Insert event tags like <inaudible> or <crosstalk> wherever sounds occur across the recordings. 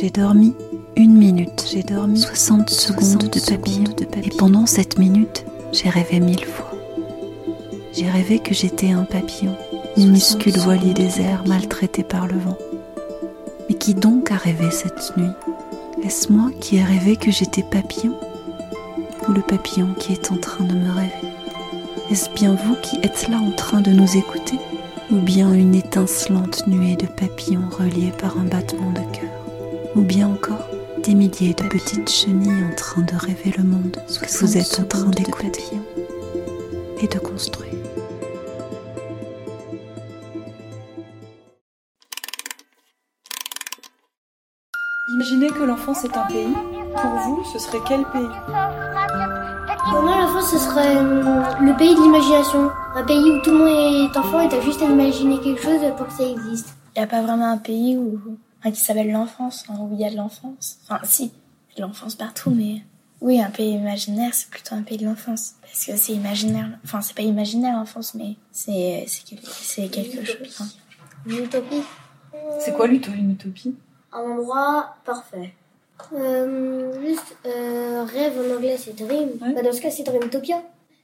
J'ai dormi une minute, j'ai dormi 60 secondes de papillon, de papillon. Et pendant cette minute, j'ai rêvé mille fois. J'ai rêvé que j'étais un papillon, minuscule voilier des airs maltraité par le vent. Mais qui donc a rêvé cette nuit? Est-ce moi qui ai rêvé que j'étais papillon? Ou le papillon qui est en train de me rêver? Est-ce bien vous qui êtes là en train de nous écouter? Ou bien une étincelante nuée de papillons reliés par un battement de cœur? Ou bien encore des milliers de petites chenilles en train de rêver le monde que vous êtes en train d'écouter et de construire. Imaginez que l'enfance est un pays. Pour vous, ce serait quel pays? Pour moi, l'enfance, ce serait euh, le pays de l'imagination. Un pays où tout le monde est enfant et t'as juste à imaginer quelque chose pour que ça existe. Il n'y a pas vraiment un pays où, enfin, qui s'appelle l'enfance, hein, où il y a de l'enfance. Enfin, si, il y a de l'enfance partout, mais oui, un pays imaginaire, c'est plutôt un pays de l'enfance. Parce que c'est imaginaire. Enfin, c'est pas imaginaire l'enfance, mais c'est c'est c'est quelque chose. hein. Une utopie. C'est quoi une utopie? Un endroit parfait. Euh, juste, euh, rêve en anglais, c'est dream. Ouais. Bah, dans ce cas, c'est dreamtopia.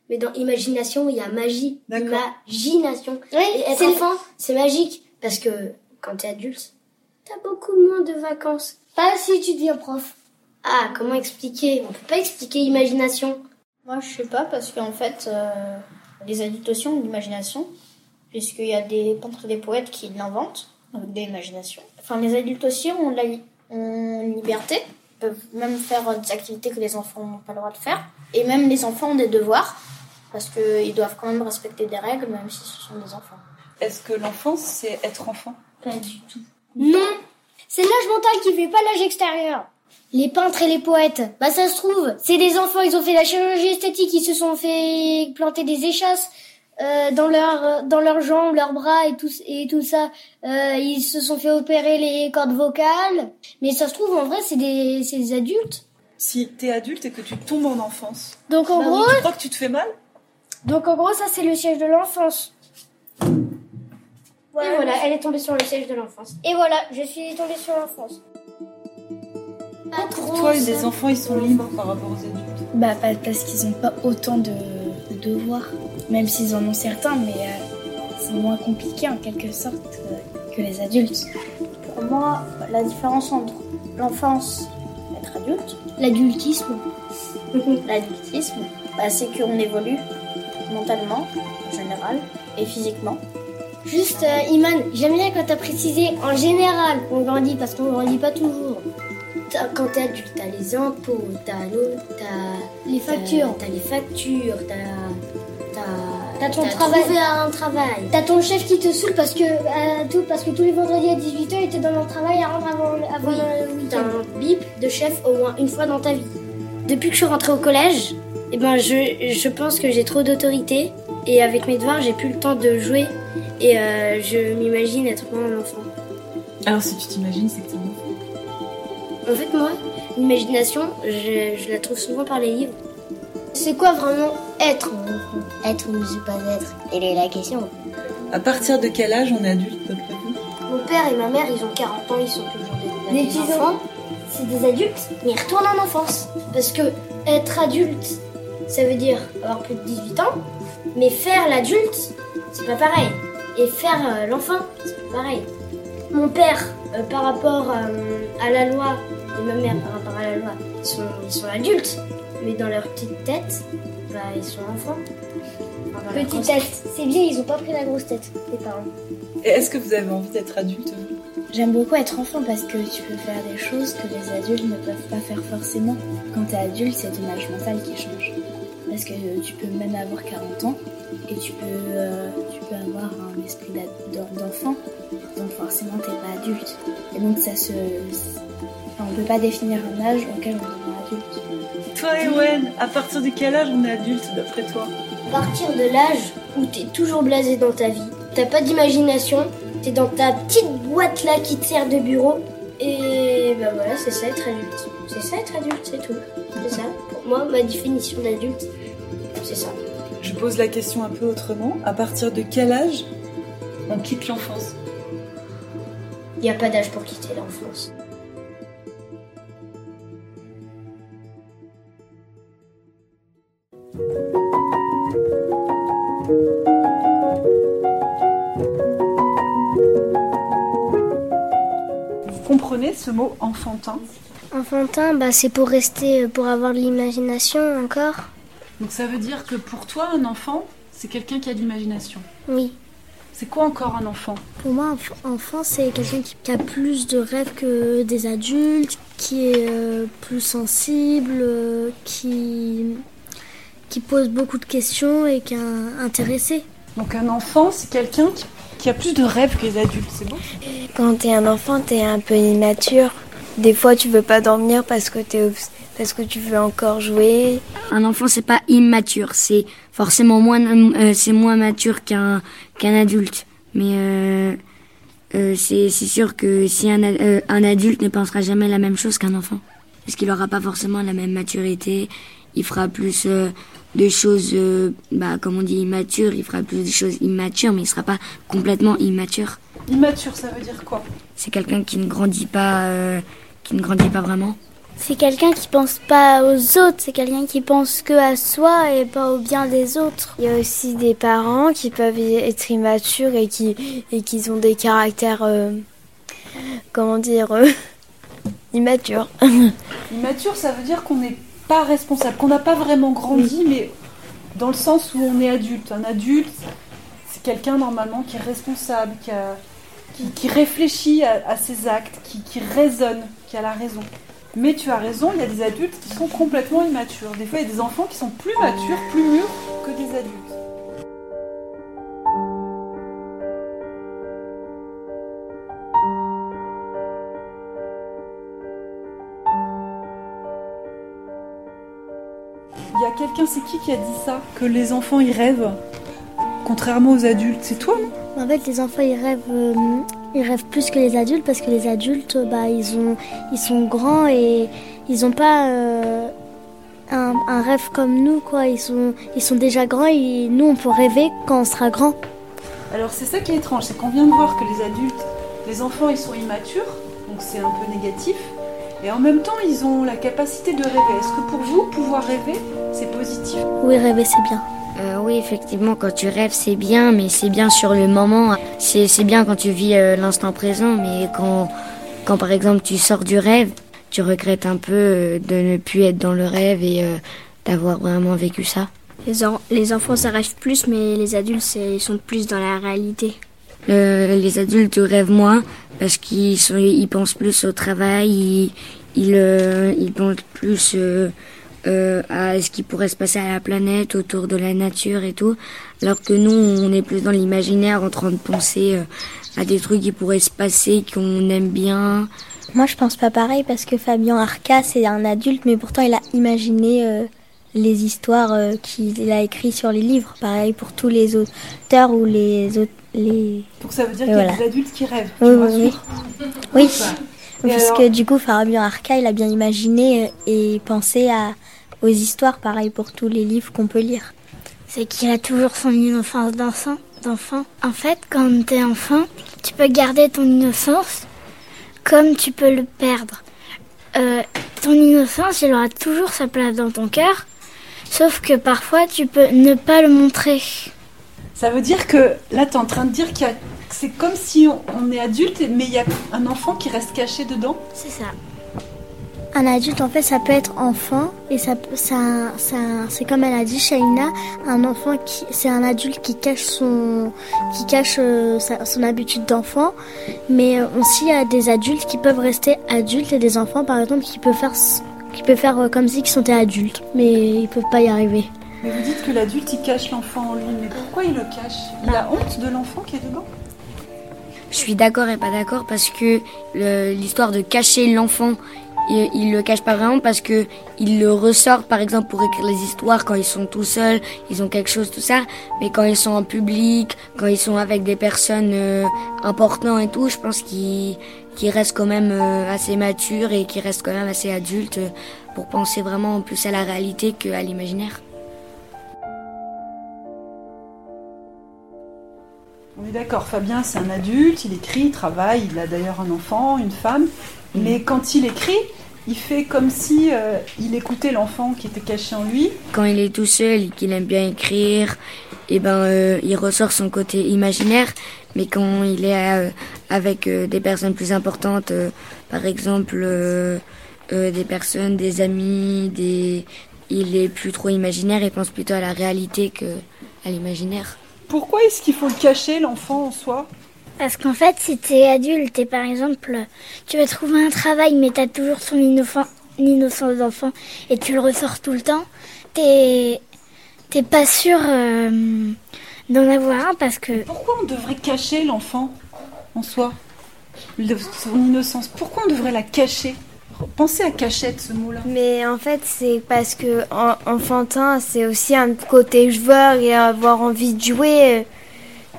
Mais dans imagination, il y a magie. Imagination. Oui, Et être c'est enfant, c'est magique. Parce que quand t'es adulte, t'as beaucoup moins de vacances. Pas si tu deviens prof. Ah, comment expliquer? On peut pas expliquer imagination. Moi, je sais pas, parce qu'en fait, euh, les adultes aussi ont de l'imagination, puisqu'il y a des peintres et des poètes qui l'inventent, avec de l'imagination. Enfin, les adultes aussi ont, la, ont une liberté, ils peuvent même faire des activités que les enfants n'ont pas le droit de faire. Et même les enfants ont des devoirs, parce qu'ils doivent quand même respecter des règles, même si ce sont des enfants. Est-ce que l'enfance, c'est être enfant? Pas du tout. Non C'est l'âge mental qui fait pas l'âge extérieur. Les peintres et les poètes, bah ça se trouve, c'est des enfants, ils ont fait la chirurgie esthétique, ils se sont fait planter des échasses euh, dans leurs dans leurs jambes, leurs bras et tout et tout ça. Euh, ils se sont fait opérer les cordes vocales, mais ça se trouve en vrai c'est des c'est des adultes. Si t'es adulte et que tu tombes en enfance, Donc en bah, gros, tu crois que tu te fais mal? donc en gros ça c'est le siège de l'enfance. Et voilà, elle est tombée sur le siège de l'enfance. Et voilà, je suis tombée sur l'enfance. Pas Pour toi, les enfants, ils sont libres par rapport aux adultes. Bah, pas- parce qu'ils n'ont pas autant de, de devoirs, même s'ils en ont certains, mais euh, c'est moins compliqué en quelque sorte euh, que les adultes. Pour moi, la différence entre l'enfance et être adulte, L'adultisme. <laughs> L'adultisme, bah, c'est qu'on évolue mentalement, en général, et physiquement. Juste, euh, Iman, j'aime bien quand t'as précisé en général qu'on grandit parce qu'on grandit pas toujours. T'as- Quand t'es adulte, t'as les impôts, t'as l'eau, t'as les factures, t'as les factures, t'as t'as ton travail, trouvé un travail. T'as ton chef qui te saoule parce que euh, tout parce que tous les vendredis à 18h, il était dans le travail à rendre avant avant le week-end. T'as un bip de chef au moins une fois dans ta vie. Depuis que je suis rentrée au collège, eh ben je, je pense que j'ai trop d'autorité et avec mes devoirs, j'ai plus le temps de jouer et euh, je m'imagine être moi un enfant. Alors si tu t'imagines, c'est que t'es un enfant. En fait, moi, l'imagination, je, je la trouve souvent par les livres. C'est quoi vraiment être un enfant? Être ou ne pas être? Elle est la question. À partir de quel âge on est adulte, Mon père et ma mère, ils ont 40 ans, ils sont toujours des, Des enfants. C'est des adultes, mais ils retournent en enfance. Parce que être adulte, ça veut dire avoir plus de 18 ans, mais faire l'adulte, c'est pas pareil. Et faire euh, l'enfant, c'est pas pareil. Mon père, euh, par rapport euh, à la loi, et ma mère, par rapport à la loi, ils sont, ils sont adultes, mais dans leur petite tête, bah, ils sont enfants. Enfin, Petite tête. C'est bien, ils ont pas pris la grosse tête, les parents. Et est-ce que vous avez envie d'être adulte J'aime beaucoup être enfant parce que tu peux faire des choses que les adultes ne peuvent pas faire forcément. Quand t'es adulte, c'est ton âge mental qui change. Parce que tu peux même avoir 40 ans et tu peux, euh, tu peux avoir un esprit d'enfant. Donc forcément, t'es pas adulte. Et donc ça se... enfin, on peut pas définir un âge auquel on devient adulte. Toi, Ewen, à partir de quel âge on est adulte d'après toi? À partir de l'âge où t'es toujours blasé dans ta vie, t'as pas d'imagination, t'es dans ta petite boîte là qui te sert de bureau, et bah voilà, c'est ça être adulte. C'est ça être adulte, c'est tout. C'est ça. Pour moi, ma définition d'adulte, c'est ça. Je pose la question un peu autrement. À partir de quel âge on quitte l'enfance? Il n'y a pas d'âge pour quitter l'enfance. Ce mot enfantin Enfantin, bah, c'est pour rester, euh, pour avoir de l'imagination encore. Donc ça veut dire que pour toi, un enfant, c'est quelqu'un qui a de l'imagination. Oui. C'est quoi encore un enfant? Pour moi, enf- enfant, c'est quelqu'un qui, a plus de rêves que des adultes, qui est euh, plus sensible, euh, qui, qui pose beaucoup de questions et qui est un- intéressé. Donc un enfant, c'est quelqu'un qui, qui a plus de rêves que les adultes, c'est bon Quand t'es un enfant, t'es un peu immature. Des fois, tu veux pas dormir parce que, t'es parce que tu veux encore jouer. Un enfant, c'est pas immature, c'est forcément moins, euh, c'est moins mature qu'un qu'un adulte. Mais euh, euh, c'est c'est sûr que si un, euh, un adulte ne pensera jamais la même chose qu'un enfant, parce qu'il aura pas forcément la même maturité, il fera plus euh, de choses, euh, bah comme on dit immature, il fera plus de choses immatures, mais il sera pas complètement immature. Immature, ça veut dire quoi? C'est quelqu'un qui ne grandit pas, euh, qui ne grandit pas vraiment. C'est quelqu'un qui pense pas aux autres, c'est quelqu'un qui pense que à soi et pas au bien des autres. Il y a aussi des parents qui peuvent être immatures et qui, et qui ont des caractères, euh, comment dire, euh, <laughs> immatures. Immature, ça veut dire qu'on n'est pas responsable, qu'on n'a pas vraiment grandi, mais dans le sens où on est adulte. Un adulte, c'est quelqu'un normalement qui est responsable, qui, a- qui, qui réfléchit à, à ses actes, qui, qui raisonne, qui a la raison. Mais tu as raison, il y a des adultes qui sont complètement immatures. Des fois, il y a des enfants qui sont plus matures, plus mûrs que des adultes. Quelqu'un, c'est qui qui a dit ça Que les enfants ils rêvent, contrairement aux adultes. C'est toi, non En fait, les enfants, ils rêvent, euh, ils rêvent plus que les adultes parce que les adultes, bah, ils, ont, ils sont grands et ils n'ont pas euh, un, un rêve comme nous, quoi. Ils sont, ils sont déjà grands et nous, on peut rêver quand on sera grand. Alors c'est ça qui est étrange, c'est qu'on vient de voir que les adultes, les enfants ils sont immatures, donc c'est un peu négatif, et en même temps ils ont la capacité de rêver. Est-ce que pour vous, pouvoir rêver, c'est positif Oui, rêver, c'est bien. Euh, oui, effectivement, quand tu rêves, c'est bien, mais c'est bien sur le moment. C'est c'est bien quand tu vis euh, l'instant présent, mais quand, quand par exemple tu sors du rêve, tu regrettes un peu euh, de ne plus être dans le rêve et euh, d'avoir vraiment vécu ça. Les, en- les enfants, ça rêve plus, mais les adultes, ils sont plus dans la réalité. Euh, les adultes rêvent moins parce qu'ils sont, ils pensent plus au travail, ils, ils, euh, ils pensent plus euh, à ce qui pourrait se passer à la planète, autour de la nature et tout. Alors que nous, on est plus dans l'imaginaire, en train de penser euh, à des trucs qui pourraient se passer, qu'on aime bien. Moi, je pense pas pareil parce que Fabien Arca, c'est un adulte, mais pourtant, il a imaginé euh, les histoires euh, qu'il a écrites sur les livres. Pareil pour tous les auteurs ou les autres. Les... Donc ça veut dire qu'il y a voilà. des adultes qui rêvent. Oui, tu oui, Oui, Et parce alors que du coup, Fabien Arca, il a bien imaginé et pensé à, aux histoires, pareil pour tous les livres qu'on peut lire. C'est qu'il a toujours son innocence d'enfant. En fait, quand t'es enfant, tu peux garder ton innocence comme tu peux le perdre. Euh, ton innocence, il aura toujours sa place dans ton cœur, sauf que parfois tu peux ne pas le montrer. Ça veut dire que là, tu es en train de dire qu'il y a... c'est comme si on, on est adulte, mais il y a un enfant qui reste caché dedans? C'est ça. Un adulte, en fait, ça peut être enfant, et ça, ça, ça, c'est comme elle a dit, Shaina, un enfant qui, c'est un adulte qui cache son, qui cache euh, sa- son habitude d'enfant, mais euh, aussi il y a des adultes qui peuvent rester adultes et des enfants, par exemple, qui peuvent faire, qui peuvent faire euh, comme si ils sont des adultes, mais ils peuvent pas y arriver. Mais vous dites que l'adulte il cache l'enfant en lui, mais pourquoi il le cache? Il a honte de l'enfant qui est dedans? Je suis d'accord et pas d'accord parce que l'histoire de cacher l'enfant, il, il le cache pas vraiment parce que il le ressort par exemple pour écrire les histoires quand ils sont tout seuls, ils ont quelque chose tout ça, mais quand ils sont en public, quand ils sont avec des personnes euh, importantes et tout, je pense qu'ils qu'ils restent quand même euh, assez matures et qu'ils restent quand même assez adultes pour penser vraiment plus à la réalité qu'à l'imaginaire. On est d'accord, Fabien c'est un adulte, il écrit, il travaille, il a d'ailleurs un enfant, une femme, mais quand il écrit, il fait comme si euh, il écoutait l'enfant qui était caché en lui. quand il est tout seul et qu'il aime bien écrire, et ben euh, il ressort son côté imaginaire. Mais quand il est euh, avec des personnes plus importantes, par exemple des personnes, des amis, des, il est plus trop imaginaire. Il pense plutôt à la réalité que à l'imaginaire. Pourquoi est-ce qu'il faut le cacher, l'enfant en soi? Parce qu'en fait, si t'es adulte et par exemple, tu vas trouver un travail, mais t'as toujours son innocent- innocence d'enfant et tu le ressors tout le temps, t'es t'es pas sûr euh, d'en avoir un parce que Pourquoi on devrait cacher l'enfant en soi? Son innocence, pourquoi on devrait la cacher? Pensez à cachette, ce mot-là. Mais en fait, c'est parce que en- enfantin, c'est aussi un côté joueur et avoir envie de jouer euh,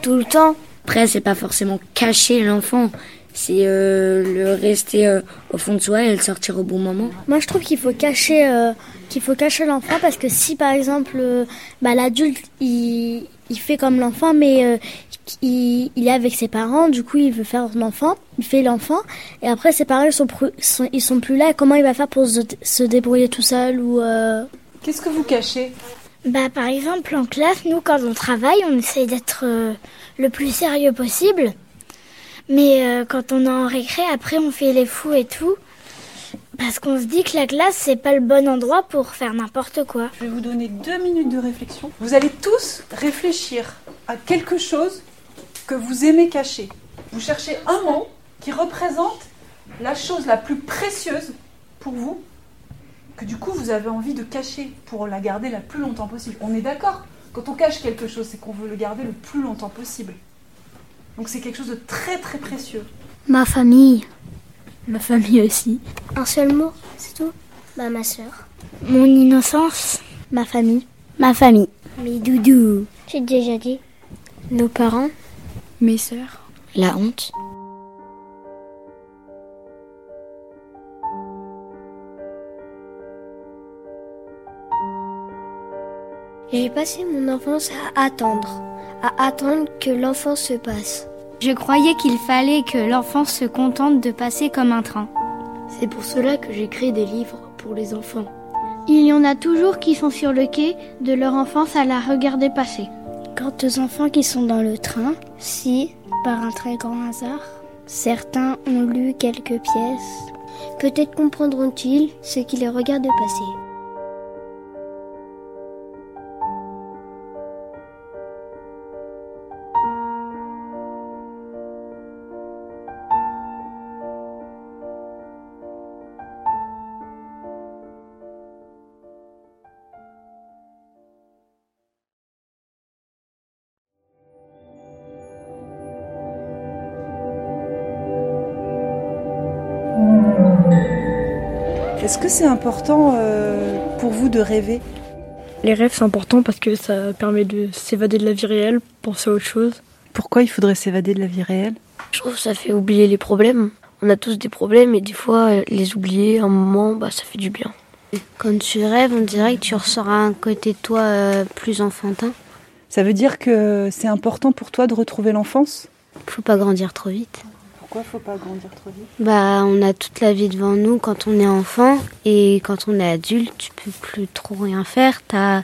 tout le temps. Après, c'est pas forcément cacher l'enfant, c'est euh, le rester euh, au fond de soi et le sortir au bon moment. Moi, je trouve qu'il faut cacher, euh, qu'il faut cacher l'enfant parce que si, par exemple, euh, bah, l'adulte il, il fait comme l'enfant, mais euh, il, il est avec ses parents, du coup, il veut faire l'enfant, il fait l'enfant, et après ses parents ils sont, sont- ils sont plus là. Comment il va faire pour se, se débrouiller tout seul ou euh, Qu'est-ce que vous cachez? Bah, par exemple, en classe, nous, quand on travaille, on essaye d'être euh, le plus sérieux possible. Mais euh, quand on est en récré, après, on fait les fous et tout. Parce qu'on se dit que la classe, c'est pas le bon endroit pour faire n'importe quoi. Je vais vous donner deux minutes de réflexion. Vous allez tous réfléchir à quelque chose que vous aimez cacher. Vous cherchez un mot qui représente la chose la plus précieuse pour vous, que du coup vous avez envie de cacher pour la garder la plus longtemps possible. On est d'accord Quand on cache quelque chose, c'est qu'on veut le garder le plus longtemps possible. Donc c'est quelque chose de très très précieux. ma famille Ma famille aussi. Un seul mot, c'est tout? Bah, ma soeur. Mon innocence, Ma famille. Ma famille. Mes doudous. J'ai déjà dit. Nos parents? Mes sœurs. La honte. J'ai passé mon enfance à attendre. À attendre que l'enfance se passe. Je croyais qu'il fallait que l'enfant se contente de passer comme un train. C'est pour cela que j'ai créé des livres pour les enfants. Il y en a toujours qui sont sur le quai de leur enfance à la regarder passer. Quant aux enfants qui sont dans le train, si, par un très grand hasard, certains ont lu quelques pièces, Peut-être comprendront-ils ce qui les regarde passer. Est-ce que c'est important euh, pour vous de rêver? Les rêves, c'est important parce que ça permet de s'évader de la vie réelle, penser à autre chose. Pourquoi il faudrait s'évader de la vie réelle? Je trouve que ça fait oublier les problèmes. On a tous des problèmes et des fois, les oublier un moment, bah, ça fait du bien. Quand tu rêves, on dirait que tu ressors un côté de toi euh, plus enfantin. Ça veut dire que c'est important pour toi de retrouver l'enfance? Faut pas grandir trop vite. Pourquoi faut pas grandir trop vite Bah, on a toute la vie devant nous quand on est enfant et quand on est adulte, tu peux plus trop rien faire. T'as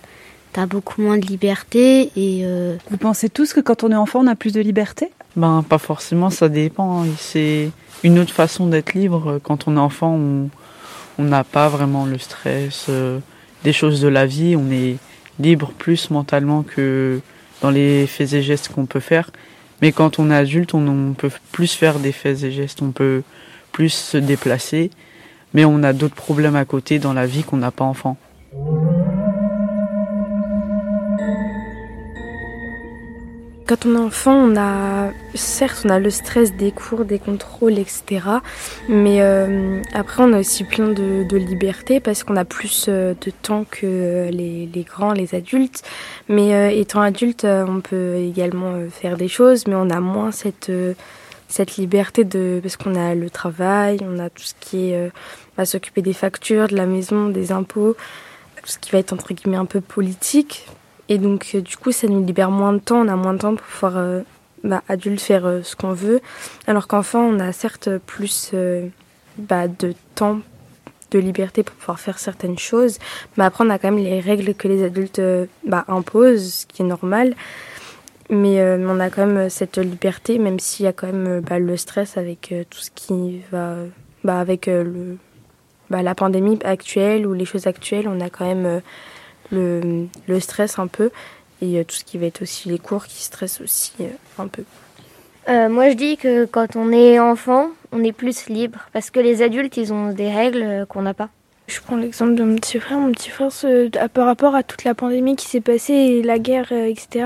as beaucoup moins de liberté et. euh, Vous pensez tous que quand on est enfant, on a plus de liberté? Ben, pas forcément, ça dépend. C'est une autre façon d'être libre. Quand on est enfant, on on n'a pas vraiment le stress euh, des choses de la vie. On est libre plus mentalement que dans les faits et gestes qu'on peut faire. Mais quand on est adulte, on, peut plus faire des faits et gestes, on peut plus se déplacer. Mais on a d'autres problèmes à côté dans la vie qu'on n'a pas enfant. Quand on est enfant, on a certes on a le stress des cours, des contrôles, etc. Mais euh, après on a aussi plein de, liberté parce qu'on a plus euh, de temps que les, grands, les adultes. Mais euh, étant adulte, on peut également faire des choses, mais on a moins cette liberté de parce qu'on a le travail, on a tout ce qui est s'occuper des factures, de la maison, des impôts, tout ce qui va être entre guillemets un peu politique et donc, euh, du coup, ça nous libère moins de temps, on a moins de temps pour pouvoir, euh, bah, adulte, faire euh, ce qu'on veut. Alors qu'enfant, on a certes plus bah, de temps, de liberté pour pouvoir faire certaines choses. Mais après, on a quand même les règles que les adultes bah, imposent, ce qui est normal. Mais on a quand même cette liberté, même s'il y a quand même bah, le stress avec tout ce qui va. Bah, avec le, bah, la pandémie actuelle ou les choses actuelles, on a quand même le, stress un peu et euh, tout ce qui va être aussi les cours qui stressent aussi euh, un peu. Euh, moi, je dis que quand on est enfant, on est plus libre parce que les adultes, ils ont des règles qu'on n'a pas. Je prends l'exemple de mon petit frère. Mon petit frère, par rapport à toute la pandémie qui s'est passée, et la guerre, euh, etc.,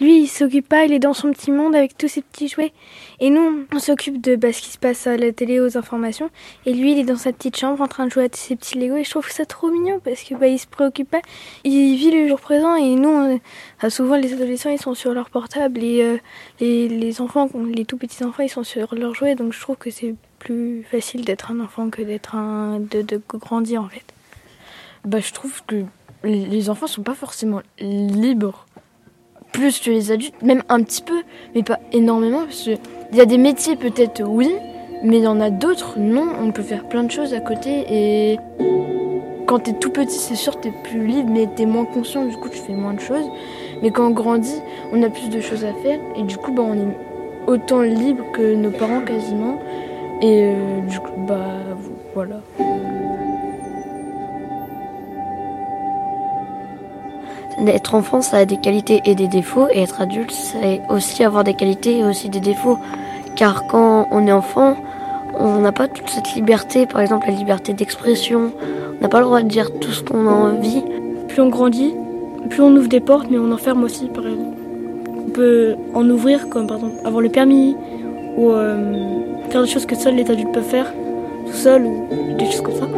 lui, il s'occupe pas, il est dans son petit monde avec tous ses petits jouets. Et nous, on s'occupe de bah, ce qui se passe à la télé, aux informations. Et lui, il est dans sa petite chambre en train de jouer à ses petits Lego. Et je trouve ça trop mignon parce que bah, il se préoccupe pas. Il vit le jour présent. Et nous, souvent, les adolescents, ils sont sur leur portable. Et euh, les, les enfants, les tout petits enfants, ils sont sur leurs jouets. Donc je trouve que c'est plus facile d'être un enfant que d'être un de, grandir en fait. Bah je trouve que les enfants sont pas forcément libres plus que les adultes, même un petit peu, mais pas énormément parce qu'il y a des métiers peut-être oui, mais il y en a d'autres non. On peut faire plein de choses à côté et quand t'es tout petit, c'est sûr t'es plus libre, mais t'es moins conscient, du coup tu fais moins de choses. Mais quand on grandit, on a plus de choses à faire et du coup bah, on est autant libre que nos parents quasiment. Et euh, du coup, bah voilà. Être enfant, ça a des qualités et des défauts, et être adulte, c'est aussi avoir des qualités et aussi des défauts. Car quand on est enfant, on n'a pas toute cette liberté, par exemple la liberté d'expression, on n'a pas le droit de dire tout ce qu'on a envie. Plus on grandit, plus on ouvre des portes, mais on enferme aussi, par exemple. On peut en ouvrir, comme par exemple avoir le permis, ou euh, faire des choses que seuls les adultes peuvent faire, tout seul ou des choses comme ça.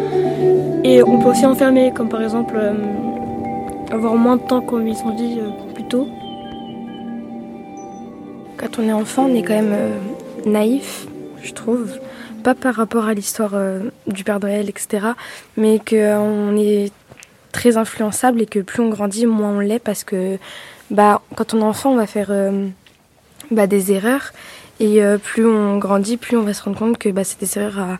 Et on peut aussi enfermer, comme par exemple euh, avoir moins de temps comme ils sont dit euh, plus tôt. Quand on est enfant, on est quand même naïf, je trouve. Pas par rapport à l'histoire du Père Noël, etc. Mais qu'on est très influençable et que plus on grandit, moins on l'est parce que bah, quand on est enfant, on va faire bah, des erreurs et euh, plus on grandit, plus on va se rendre compte que bah, c'est des erreurs à,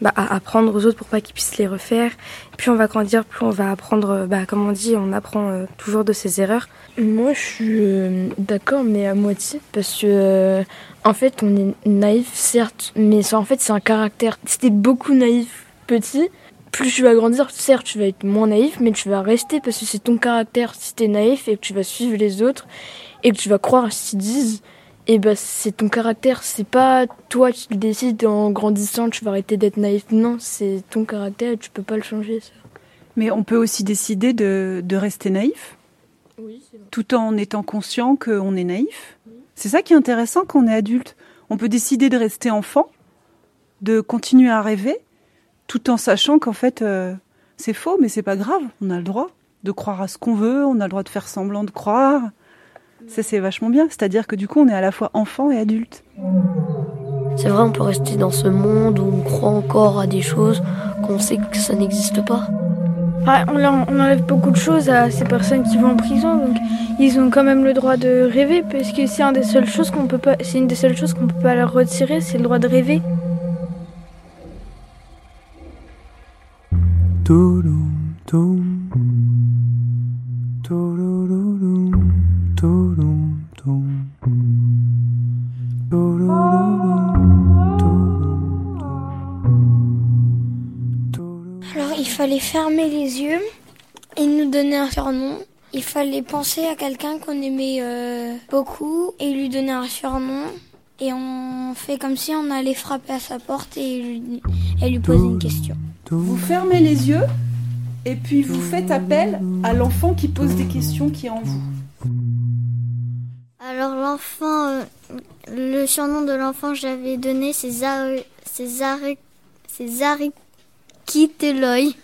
bah, à apprendre aux autres pour pas qu'ils puissent les refaire. plus on va grandir, plus on va apprendre, bah, comme on dit, on apprend euh, toujours de ses erreurs. Moi, je suis euh, d'accord, mais à moitié, parce que en fait, on est naïf, certes, mais ça, en fait, c'est un caractère. T'es beaucoup naïf petit, plus tu vas grandir, certes, tu vas être moins naïf, mais tu vas rester parce que c'est ton caractère. Si t'es naïf et que tu vas suivre les autres et que tu vas croire à ce qu'ils disent, et bah c'est ton caractère, c'est pas toi qui décides en grandissant tu vas arrêter d'être naïf. Non, c'est ton caractère et tu peux pas le changer ça. Mais on peut aussi décider de, de rester naïf, oui, tout en étant conscient qu'on est naïf. C'est ça qui est intéressant quand on est adulte. On peut décider de rester enfant, de continuer à rêver, tout en sachant qu'en fait euh, c'est faux, mais c'est pas grave. On a le droit de croire à ce qu'on veut, on a le droit de faire semblant de croire. Ça, c'est vachement bien. C'est-à-dire que du coup, on est à la fois enfant et adulte. C'est vrai, on peut rester dans ce monde où on croit encore à des choses qu'on sait que ça n'existe pas. on, enlève beaucoup de choses à ces personnes qui vont en prison, donc ils ont quand même le droit de rêver, parce que c'est une des seules choses qu'on peut pas, c'est une des seules choses qu'on peut pas leur retirer, c'est le droit de rêver. Alors il fallait fermer les yeux et nous donner un surnom. Il fallait penser à quelqu'un qu'on aimait euh, beaucoup et lui donner un surnom. Et on fait comme si on allait frapper à sa porte et lui, et lui poser une question. Vous fermez les yeux et puis vous faites appel à l'enfant qui pose des questions qui est en vous. Alors l'enfant, euh, le surnom de l'enfant j'avais donné c'est Zari, Kiteloy.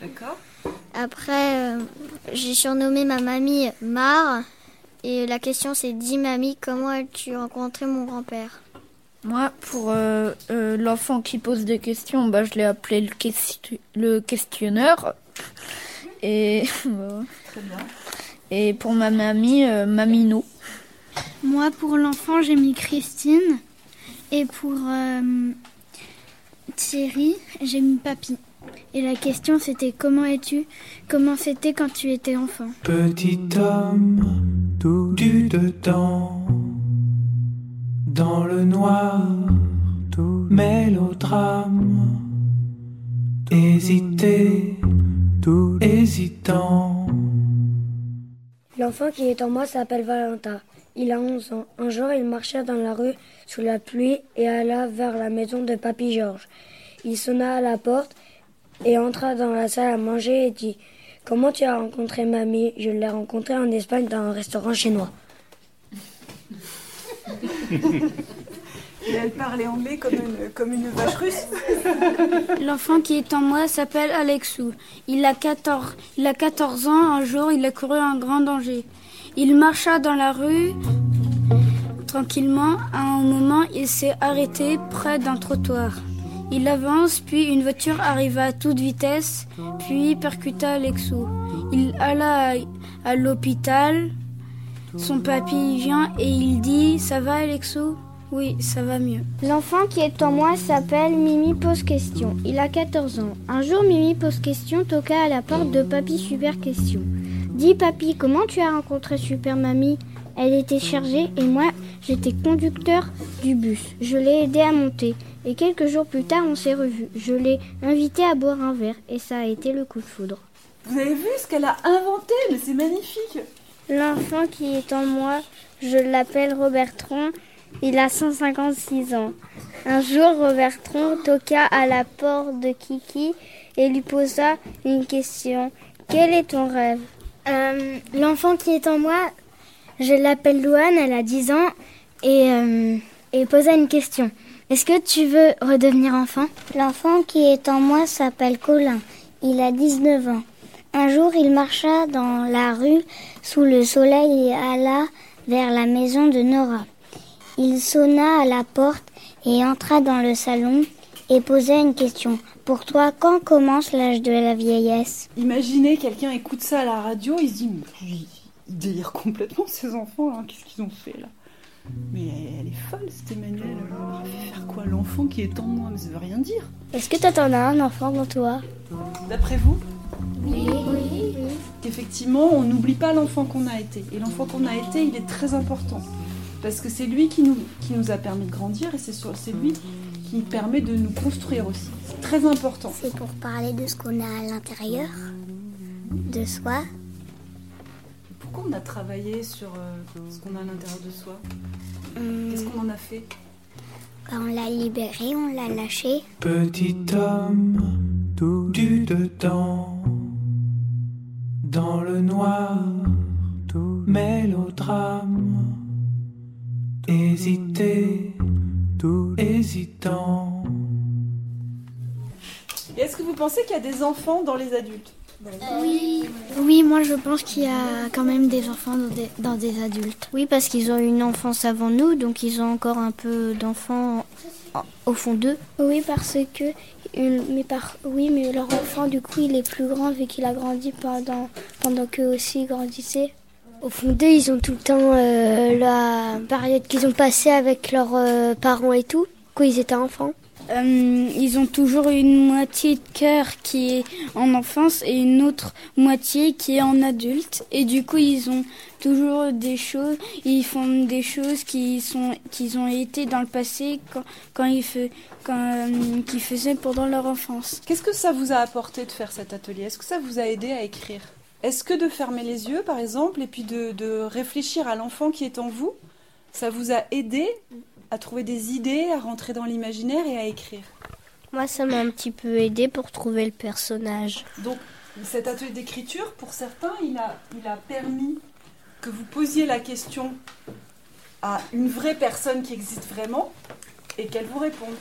D'accord. Après, euh, j'ai surnommé ma mamie Mar. Et la question c'est dis mamie, comment as-tu rencontré mon grand-père? Moi, pour euh, euh, l'enfant qui pose des questions, bah, je l'ai appelé le, question- le questionneur. Et, <laughs> Très bien. Et pour ma mamie, euh, Mamino. Moi, pour l'enfant, j'ai mis Christine. Et pour euh, Thierry, j'ai mis Papy. Et la question, c'était comment es-tu? Comment c'était quand tu étais enfant? Petit homme, tout du dedans, dans le noir, tout mélodrame, hésiter, tout hésitant. L'enfant qui est en moi s'appelle Valentin. Il a 11 ans. Un jour, il marchait dans la rue sous la pluie et alla vers la maison de Papy Georges. Il sonna à la porte et entra dans la salle à manger et dit Comment tu as rencontré mamie? Je l'ai rencontrée en Espagne dans un restaurant chinois. <laughs> Elle parlait anglais comme une, comme une vache russe. L'enfant qui est en moi s'appelle Alexou. Il a, 14, il a 14 ans. Un jour, il a couru un grand danger. Il marcha dans la rue tranquillement. À un moment, il s'est arrêté près d'un trottoir. Il avance, puis une voiture arriva à toute vitesse, puis percuta Alexou. Il alla à l'hôpital. Son papy vient et il dit Ça va, Alexou? Oui, ça va mieux. L'enfant qui est en moi s'appelle Mimi pose question. Il a 14 ans. Un jour, Mimi pose question toqua à la porte de Papy Super Question. Dis Papy, comment tu as rencontré Super Mamie? Elle était chargée et moi, j'étais conducteur du bus. Je l'ai aidé à monter. Et quelques jours plus tard, on s'est revus. Je l'ai invité à boire un verre et ça a été le coup de foudre. Vous avez vu ce qu'elle a inventé? Mais c'est magnifique. L'enfant qui est en moi, je l'appelle Robert Tron. Il a 156 ans. Un jour, Robert Tron toqua à la porte de Kiki et lui posa une question. Quel est ton rêve? Euh, L'enfant qui est en moi, je l'appelle Louane, elle a 10 ans et, euh, et posa une question. Est-ce que tu veux redevenir enfant? L'enfant qui est en moi s'appelle Colin. Il a 19 ans. Un jour, il marcha dans la rue sous le soleil et alla vers la maison de Nora. Il sonna à la porte et entra dans le salon et posa une question. Pour toi, quand commence l'âge de la vieillesse? Imaginez, quelqu'un écoute ça à la radio, il se dit Mais ils ils délirent complètement <laughs> ces enfants là, qu'est-ce qu'ils ont fait là? Mais elle est folle cette Emmanuelle, elle fait faire quoi L'enfant qui est en moi, mais ça veut rien dire. Est-ce que toi t'en as un enfant dans toi? D'après vous? Oui. Effectivement, on n'oublie pas l'enfant qu'on a été. Et l'enfant qu'on a été, il est très important. Parce que c'est lui qui nous, qui nous a permis de grandir et c'est c'est lui qui permet de nous construire aussi. C'est très important. C'est pour parler de ce qu'on a à l'intérieur de soi. Pourquoi on a travaillé sur euh, ce qu'on a à l'intérieur de soi? Hum, Qu'est-ce qu'on en a fait? Bah, on l'a libéré, on l'a lâché. Petit homme, tout du dedans, dans le noir, tout mélodrame, hésiter, tout hésitant. Est-ce que vous pensez qu'il y a des enfants dans les adultes Oui. Oui, moi je pense qu'il y a quand même des enfants dans des, dans des adultes. Oui, parce qu'ils ont une enfance avant nous, donc ils ont encore un peu d'enfants en- au fond d'eux. Oui, parce que euh, mais par, oui, mais leur enfant du coup il est plus grand vu qu'il a grandi pendant pendant qu'eux aussi grandissaient. Au fond d'eux, ils ont tout le temps euh, la période qu'ils ont passée avec leurs euh, parents et tout, quand ils étaient enfants. Euh, ils ont toujours une moitié de cœur qui est en enfance et une autre moitié qui est en adulte. Et du coup, ils ont toujours des choses, ils font des choses qui sont, qu'ils ont été dans le passé quand, quand ils, fe- quand, euh, qu'ils faisaient pendant leur enfance. Qu'est-ce que ça vous a apporté de faire cet atelier? Est-ce que ça vous a aidé à écrire? Est-ce que de fermer les yeux, par exemple, et puis de, de réfléchir à l'enfant qui est en vous, ça vous a aidé à trouver des idées, à rentrer dans l'imaginaire et à écrire? Moi, ça m'a un petit peu aidé pour trouver le personnage. Donc, cet atelier d'écriture, pour certains, il a, il a permis que vous posiez la question à une vraie personne qui existe vraiment et qu'elle vous réponde.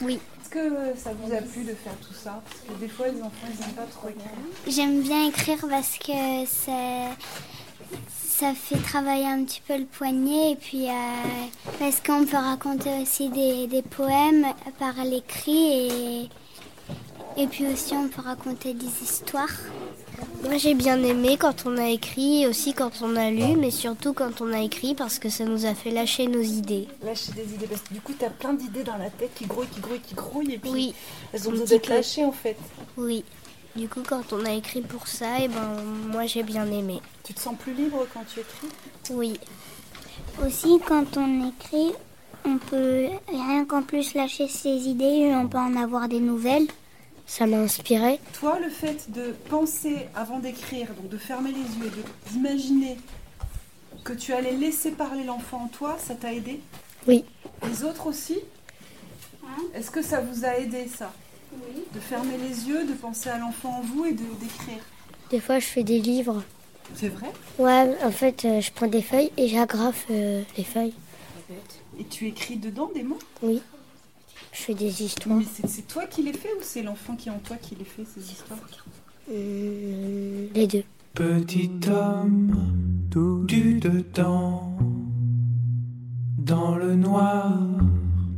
Oui. Est-ce que ça vous a plu de faire tout ça? Parce que des fois, les enfants, ils n'aiment pas trop écrire. J'aime bien écrire parce que ça, ça fait travailler un petit peu le poignet et puis euh, parce qu'on peut raconter aussi des, des poèmes par l'écrit et, et puis aussi on peut raconter des histoires. Moi j'ai bien aimé quand on a écrit, aussi quand on a lu, mais surtout quand on a écrit parce que ça nous a fait lâcher nos idées. Lâcher des idées, parce que du coup, tu as plein d'idées dans la tête qui grouillent, qui grouillent, qui grouillent, et puis Oui. elles ont besoin d'être lâchées en fait. Oui. Du coup quand on a écrit pour ça, et ben moi j'ai bien aimé. Tu te sens plus libre quand tu écris? Oui. Aussi quand on écrit, on peut rien qu'en plus lâcher ses idées, on peut en avoir des nouvelles. Ça m'a inspiré. Toi, le fait de penser avant d'écrire, donc de fermer les yeux et d'imaginer que tu allais laisser parler l'enfant en toi, ça t'a aidé? Oui. Les autres aussi? Est-ce que ça vous a aidé ça? Oui. De fermer les yeux, de penser à l'enfant en vous et de d'écrire? Des fois je fais des livres. C'est vrai? Ouais, en fait euh, je prends des feuilles et j'agrafe euh, les feuilles. Et tu écris dedans des mots? Oui. Je fais des histoires. Mais c'est toi qui les fais ou c'est l'enfant qui est en toi qui les fait ces histoires Hum, les deux. Petit homme, du dedans, dans le noir,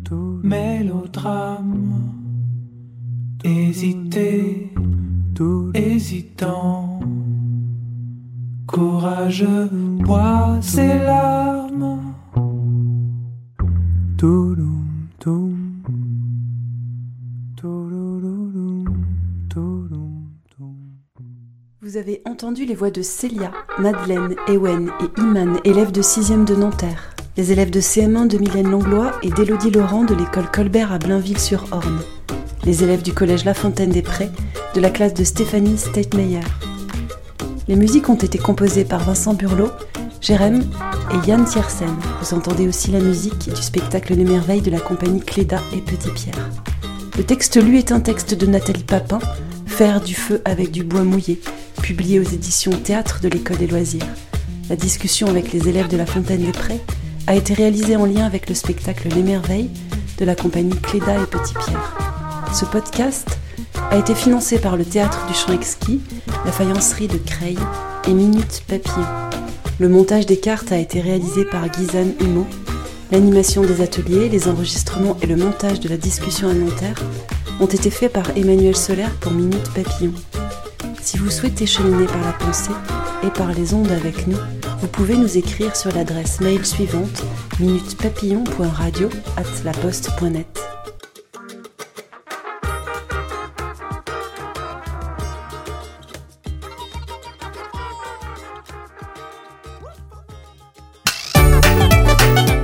tout mélodrame, hésité, tout hésitant, courageux, boit ses larmes. Vous avez entendu les voix de Célia, Madeleine, Ewen et Iman, élèves de 6e de Nanterre. Les élèves de CM1 de Mylène Langlois et d'Élodie Laurent de l'école Colbert à Blainville-sur-Orne. Les élèves du collège La Fontaine des Prés de la classe de Stéphanie Steitmeyer. Les musiques ont été composées par Vincent Burlot, Jérém et Yann Tiersen. Vous entendez aussi la musique du spectacle Les Merveilles de la compagnie Cléda et Petit Pierre. Le texte lu est un texte de Nathalie Papin, Faire du feu avec du bois mouillé, publié aux éditions Théâtre de l'École des loisirs. La discussion avec les élèves de la Fontaine des Prés a été réalisée en lien avec le spectacle Les Merveilles de la compagnie Cléda et Petit Pierre. Ce podcast a été financé par le Théâtre du Champ Exquis, la faïencerie de Creil et Minute Papillon. Le montage des cartes a été réalisé par Guyzane Humeau. L'animation des ateliers, les enregistrements et le montage de la discussion alimentaire ont été faits par Emmanuel Solaire pour Minute Papillon. Si vous souhaitez cheminer par la pensée et par les ondes avec nous, vous pouvez nous écrire sur l'adresse mail suivante minutepapillon.radio@laposte.net.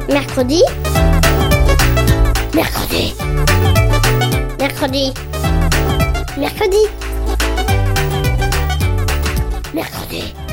Mercredi. Mercredi. Mercredi. Mercredi Mercredi